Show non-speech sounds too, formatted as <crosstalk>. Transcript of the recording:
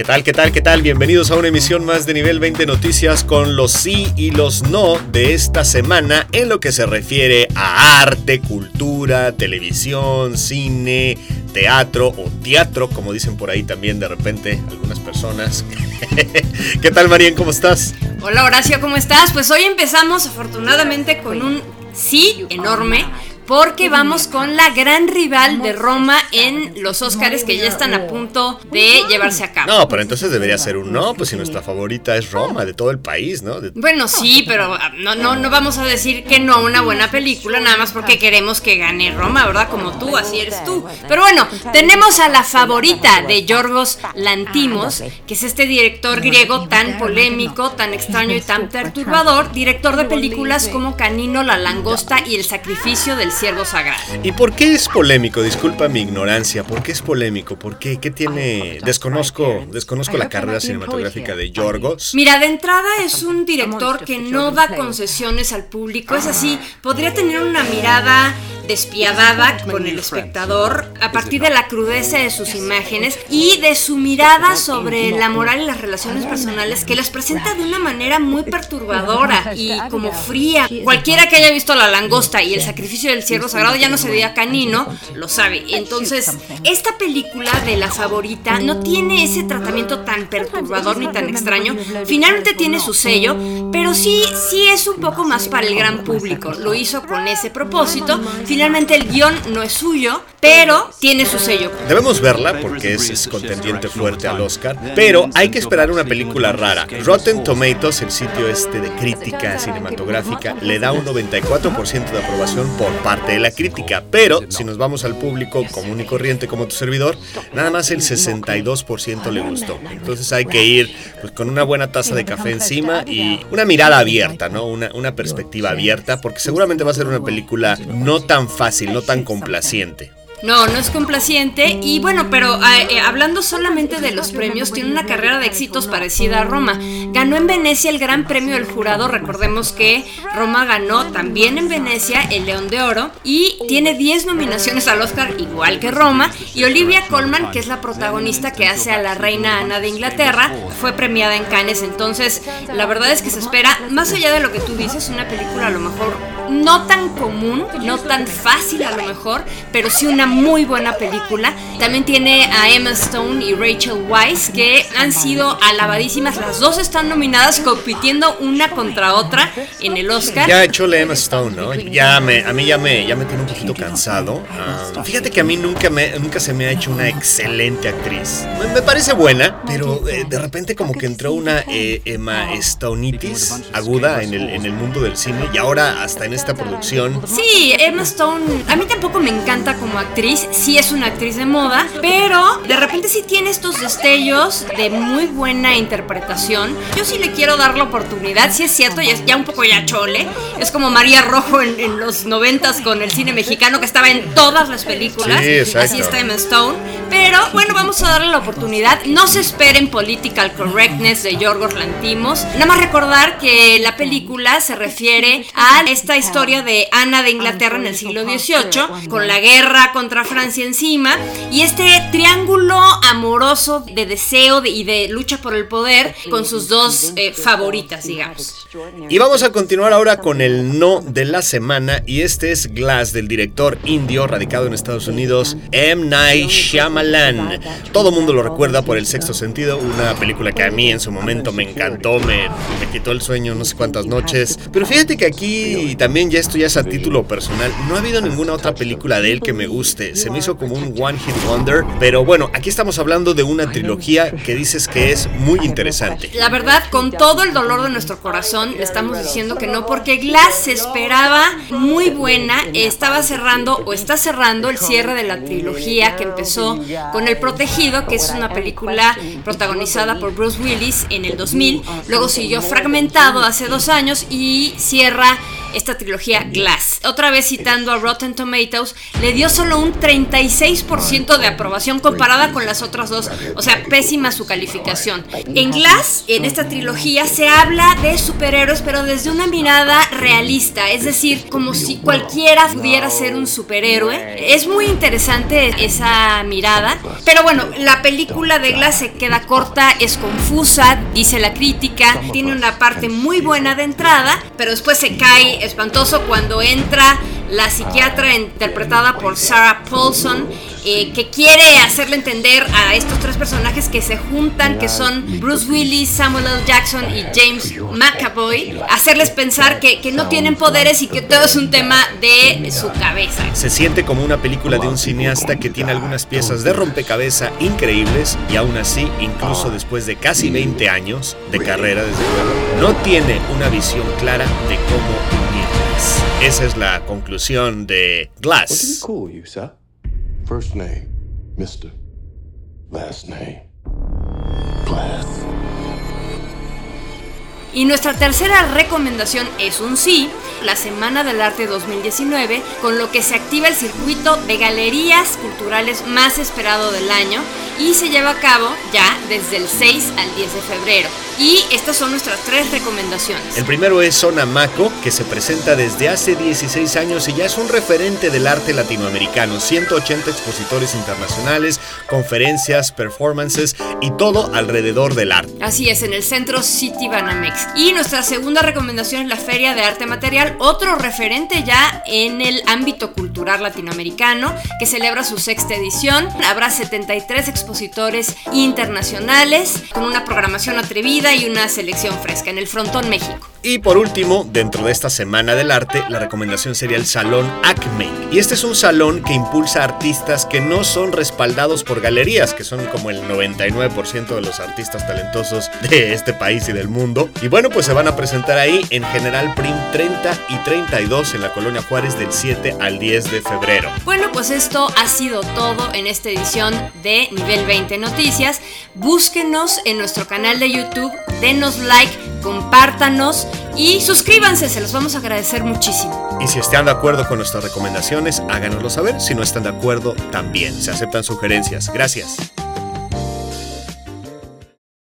¿Qué tal, qué tal, qué tal? Bienvenidos a una emisión más de Nivel 20 Noticias con los sí y los no de esta semana en lo que se refiere a arte, cultura, televisión, cine, teatro o teatro, como dicen por ahí también de repente algunas personas. <laughs> ¿Qué tal, Marien? ¿Cómo estás? Hola, Horacio, ¿cómo estás? Pues hoy empezamos afortunadamente con un sí enorme porque vamos con la gran rival de Roma en los Oscars que ya están a punto de llevarse a cabo. No, pero entonces debería ser un no, pues si nuestra favorita es Roma, de todo el país, ¿no? De- Bueno, sí, pero ah, no, no, no vamos a decir que no a una buena película, nada más porque queremos que gane Roma, ¿verdad? Como tú, así eres tú. Pero bueno, tenemos a la favorita de Yorgos Lantimos, que es este director griego tan polémico, tan extraño y tan perturbador, director de películas como Canino, La Langosta y El Sacrificio del Ciervo Sagrado. ¿Y por qué es polémico? Disculpa mi ignorancia. ¿Por qué es polémico? ¿Por qué? ¿Qué tiene? Desconozco, desconozco la carrera cinematográfica de Yorgos. Mira, de entrada es un director que no da concesiones al público, es así, podría tener una mirada despiadada con el espectador a partir de la crudeza de sus imágenes y de su mirada sobre la moral y las relaciones personales que las presenta de una manera muy perturbadora y como fría. Cualquiera que haya visto La Langosta y El Sacrificio del Ciervo Sagrado ya no se veía canino, lo sabe. Entonces, esta película de la favorita no tiene ese tratamiento tan perturbador ni tan extraño. Finalmente tiene su sello, pero sí, sí es un poco más para el gran público. Lo hizo con ese propósito. Finalmente el guion no es suyo, pero tiene su sello. Debemos verla porque es, es contendiente fuerte al Oscar, pero hay que esperar una película rara. Rotten Tomatoes, el sitio este de crítica cinematográfica, le da un 94% de aprobación por parte de la crítica, pero si nos vamos al público común y corriente como tu servidor, nada más el 62% le gustó. Entonces hay que ir pues, con una buena taza de café encima y una mirada abierta, ¿no? Una, una perspectiva abierta, porque seguramente va a ser una película no tan fácil, no tan complaciente. No, no es complaciente. Y bueno, pero eh, eh, hablando solamente de los premios, tiene una carrera de éxitos parecida a Roma. Ganó en Venecia el Gran Premio del Jurado. Recordemos que Roma ganó también en Venecia el León de Oro. Y tiene 10 nominaciones al Oscar, igual que Roma. Y Olivia Colman, que es la protagonista que hace a la reina Ana de Inglaterra, fue premiada en Cannes. Entonces, la verdad es que se espera, más allá de lo que tú dices, una película a lo mejor no tan común, no tan fácil a lo mejor, pero sí una muy buena película. También tiene a Emma Stone y Rachel Weisz que han sido alabadísimas. Las dos están nominadas compitiendo una contra otra en el Oscar. Ya hecho la Emma Stone, ¿no? Ya me, a mí ya me, ya me tiene un poquito cansado. Ah, fíjate que a mí nunca, me, nunca se me ha hecho una excelente actriz. Me, me parece buena, pero eh, de repente como que entró una eh, Emma Stoneitis aguda en el, en el mundo del cine y ahora hasta en esta producción. Sí, Emma Stone, a mí tampoco me encanta como actriz, sí es una actriz de moda, pero de repente sí tiene estos destellos de muy buena interpretación. Yo sí le quiero dar la oportunidad, sí es cierto, ya, ya un poco ya chole, es como María Rojo en, en los noventas con el cine mexicano que estaba en todas las películas, Sí, así está Emma Stone, pero bueno, vamos a darle la oportunidad, no se esperen political correctness de Yorgos Lantimos, nada más recordar que la película se refiere a esta historia de Ana de Inglaterra en el siglo XVIII, con la guerra contra Francia encima, y este triángulo amoroso de deseo de- y de lucha por el poder con sus dos eh, favoritas, digamos. Y vamos a continuar ahora con el no de la semana y este es Glass del director indio radicado en Estados Unidos M. Night Shyamalan. Todo mundo lo recuerda por El Sexto Sentido, una película que a mí en su momento me encantó, me, me quitó el sueño no sé cuántas noches. Pero fíjate que aquí también ya esto ya es a título personal, no ha habido ninguna otra película de él que me guste. Se me hizo como un one hit wonder, pero bueno, aquí estamos hablando de una trilogía que dices que es muy interesante. La verdad, con todo el dolor de nuestro corazón, le estamos diciendo que no, porque Glass se esperaba muy buena, estaba cerrando o está cerrando el cierre de la trilogía que empezó con El Protegido, que es una película protagonizada por Bruce Willis en el 2000, luego siguió Fragmentado hace dos años y cierra esta trilogía Glass. otra vez citando a Rotten Tomatoes, le dio solo un 36% de aprobación comparada con las otras dos. O sea, pésima su calificación. En Glass, en esta trilogía, se habla de superhéroes, pero desde una mirada realista. Es decir, como si cualquiera pudiera ser un superhéroe. Es muy interesante esa mirada. Pero bueno, la película de Glass se queda corta, es confusa, dice la crítica. Tiene una parte muy buena de entrada, pero después se cae espantoso cuando entra la psiquiatra interpretada por Sarah Paulson, eh, que quiere hacerle entender a estos tres personajes que se juntan, que son Bruce Willis, Samuel L. Jackson y James McAvoy, hacerles pensar que, que no tienen poderes y que todo es un tema de su cabeza. Se siente como una película de un cineasta que tiene algunas piezas de rompecabezas increíbles y aún así, incluso después de casi 20 años de carrera, desde luego, no tiene una visión clara de cómo esa es la conclusión de Glass. First name, Mr. Last name, Glass. Y nuestra tercera recomendación es un sí, la Semana del Arte 2019, con lo que se activa el circuito de galerías culturales más esperado del año y se lleva a cabo ya desde el 6 al 10 de febrero. Y estas son nuestras tres recomendaciones. El primero es Sonamaco, que se presenta desde hace 16 años y ya es un referente del arte latinoamericano. 180 expositores internacionales, conferencias, performances y todo alrededor del arte. Así es, en el centro City Banamex. Y nuestra segunda recomendación es la Feria de Arte Material, otro referente ya en el ámbito cultural latinoamericano, que celebra su sexta edición. Habrá 73 expositores internacionales con una programación atrevida y una selección fresca en el Frontón México. Y por último, dentro de esta Semana del Arte, la recomendación sería el Salón ACME. Y este es un salón que impulsa artistas que no son respaldados por galerías, que son como el 99% de los artistas talentosos de este país y del mundo. Y bueno, pues se van a presentar ahí en General Prim 30 y 32 en la Colonia Juárez del 7 al 10 de febrero. Bueno, pues esto ha sido todo en esta edición de Nivel 20 Noticias. Búsquenos en nuestro canal de YouTube, denos like, compártanos y suscríbanse, se los vamos a agradecer muchísimo. Y si están de acuerdo con nuestras recomendaciones, háganoslo saber. Si no están de acuerdo, también se aceptan sugerencias. Gracias.